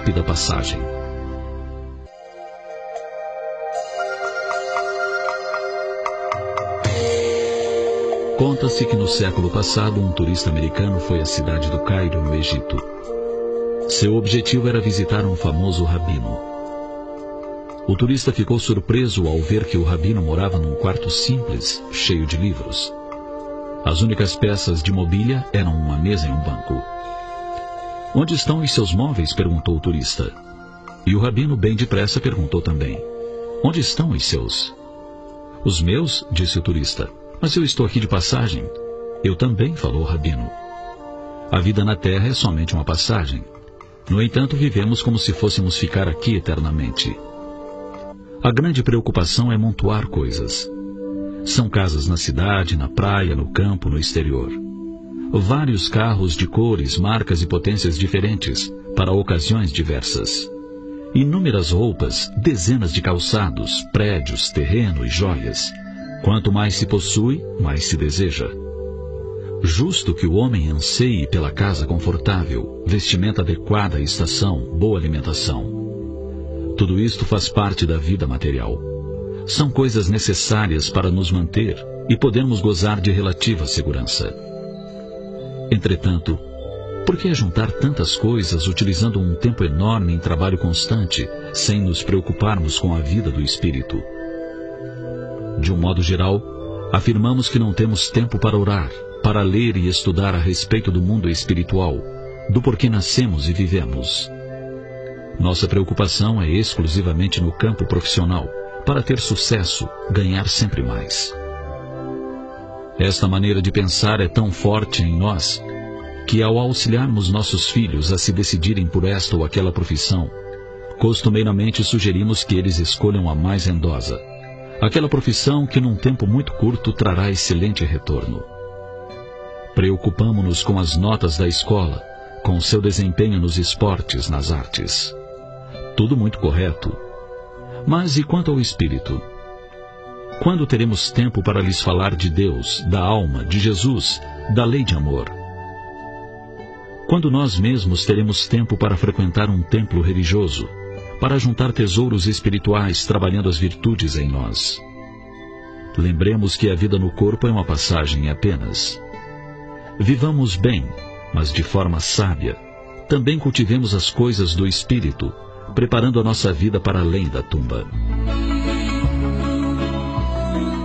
rápida passagem. Conta-se que no século passado um turista americano foi à cidade do Cairo, no Egito. Seu objetivo era visitar um famoso rabino. O turista ficou surpreso ao ver que o rabino morava num quarto simples, cheio de livros. As únicas peças de mobília eram uma mesa e um banco. Onde estão os seus móveis? perguntou o turista. E o rabino, bem depressa, perguntou também: Onde estão os seus? Os meus, disse o turista. Mas eu estou aqui de passagem. Eu também, falou o rabino. A vida na terra é somente uma passagem. No entanto, vivemos como se fôssemos ficar aqui eternamente. A grande preocupação é montuar coisas. São casas na cidade, na praia, no campo, no exterior. Vários carros de cores, marcas e potências diferentes, para ocasiões diversas. Inúmeras roupas, dezenas de calçados, prédios, terreno e joias Quanto mais se possui, mais se deseja. Justo que o homem anseie pela casa confortável, vestimenta adequada à estação, boa alimentação. Tudo isto faz parte da vida material. São coisas necessárias para nos manter e podermos gozar de relativa segurança. Entretanto, por que juntar tantas coisas utilizando um tempo enorme em trabalho constante, sem nos preocuparmos com a vida do espírito? De um modo geral, afirmamos que não temos tempo para orar, para ler e estudar a respeito do mundo espiritual, do porquê nascemos e vivemos. Nossa preocupação é exclusivamente no campo profissional, para ter sucesso, ganhar sempre mais. Esta maneira de pensar é tão forte em nós que, ao auxiliarmos nossos filhos a se decidirem por esta ou aquela profissão, costumeiramente sugerimos que eles escolham a mais endosa, aquela profissão que num tempo muito curto trará excelente retorno. Preocupamo-nos com as notas da escola, com seu desempenho nos esportes, nas artes. Tudo muito correto. Mas e quanto ao espírito? Quando teremos tempo para lhes falar de Deus, da alma, de Jesus, da lei de amor? Quando nós mesmos teremos tempo para frequentar um templo religioso, para juntar tesouros espirituais trabalhando as virtudes em nós. Lembremos que a vida no corpo é uma passagem apenas. Vivamos bem, mas de forma sábia. Também cultivemos as coisas do espírito, preparando a nossa vida para além da tumba. Thank you.